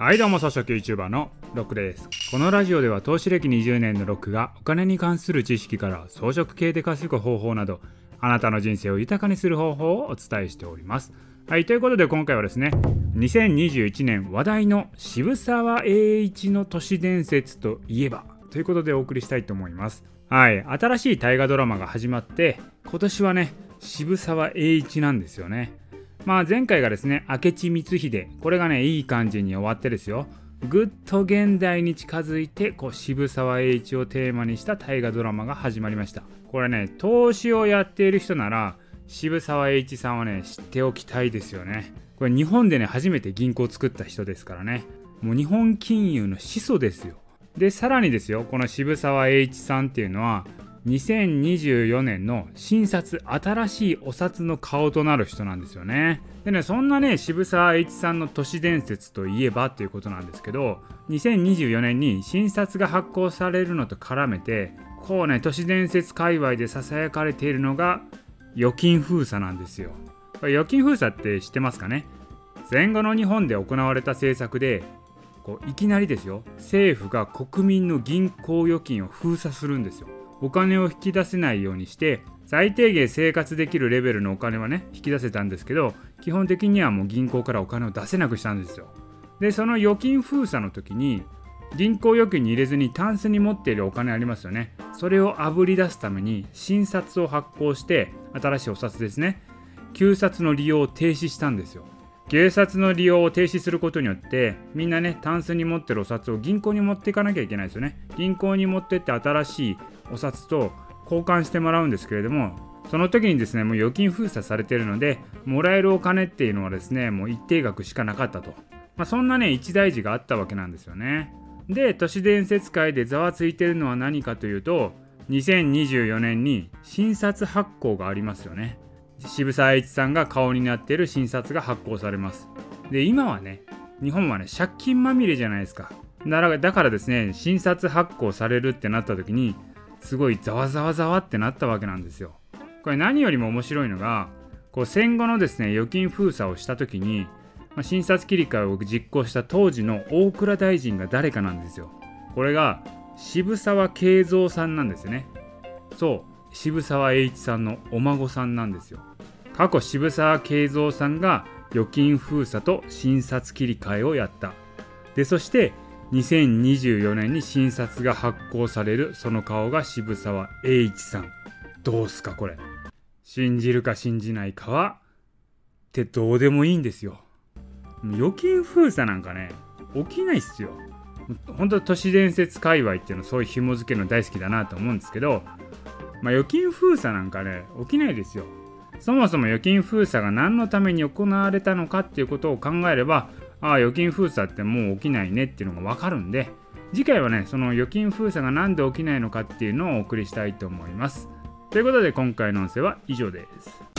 はいどうも草食 YouTuber のロックです。このラジオでは投資歴20年のロックがお金に関する知識から装飾系で稼ぐ方法などあなたの人生を豊かにする方法をお伝えしております。はいということで今回はですね2021年話題の渋沢栄一の都市伝説といえばということでお送りしたいと思います。はい新しい大河ドラマが始まって今年はね渋沢栄一なんですよね。まあ前回がですね明智光秀。これがねいい感じに終わってですよ。ぐっと現代に近づいてこう渋沢栄一をテーマにした大河ドラマが始まりました。これね投資をやっている人なら渋沢栄一さんはね知っておきたいですよね。これ日本でね初めて銀行を作った人ですからね。もう日本金融の始祖ですよ。でさらにですよこの渋沢栄一さんっていうのは2024年の新札新しいお札の顔となる人なんですよね。でねそんなね渋沢栄一さんの都市伝説といえばっていうことなんですけど2024年に新札が発行されるのと絡めてこうね都市伝説界隈でささやかれているのが預金封鎖なんですよ。預金封鎖って知ってますかね？戦後の日本で行われた政策でこういきなりですよ。政府が国民の銀行預金を封鎖するんですよ。お金を引き出せないようにして最低限生活できるレベルのお金はね引き出せたんですけど基本的にはもう銀行からお金を出せなくしたんですよ。でその預金封鎖の時に銀行預金に入れずにタンスに持っているお金ありますよね。それをあぶり出すために新札を発行して新しいお札ですね。旧札の利用を停止したんですよ。旧札の利用を停止することによってみんなねタンスに持ってるお札を銀行に持っていかなきゃいけないですよね。銀行に持ってって新しいお札と交換してもらうんですけれどもその時にですねもう預金封鎖されているのでもらえるお金っていうのはですねもう一定額しかなかったと、まあ、そんなね一大事があったわけなんですよね。で都市伝説界でざわついてるのは何かというと2024年に新札発行がありますよね。渋沢栄一さんが顔になっている新札が発行されます。で今はね日本はね借金まみれじゃないですか。だからですね新札発行されるってなった時にすごいざわざわざわってなったわけなんですよ。これ何よりも面白いのがこう戦後のですね預金封鎖をした時に、まあ、診察切り替えを実行した当時の大蔵大臣が誰かなんですよ。これが渋沢慶三さんなんですよね。そう渋沢栄一さんのお孫さんなんですよ。過去渋沢慶三さんが預金封鎖と診察切り替えをやった。でそして2024年に新札が発行されるその顔が渋沢栄一さん。どうすかこれ。信じるか信じないかはってどうでもいいんですよ。預金封鎖なんかね起きないっすよ。本当都市伝説界隈っていうのそういう紐付けの大好きだなと思うんですけど、まあ、預金封鎖なんかね起きないですよ。そもそも預金封鎖が何のために行われたのかっていうことを考えればああ預金封鎖ってもう起きないねっていうのがわかるんで次回はねその預金封鎖が何で起きないのかっていうのをお送りしたいと思います。ということで今回の音声は以上です。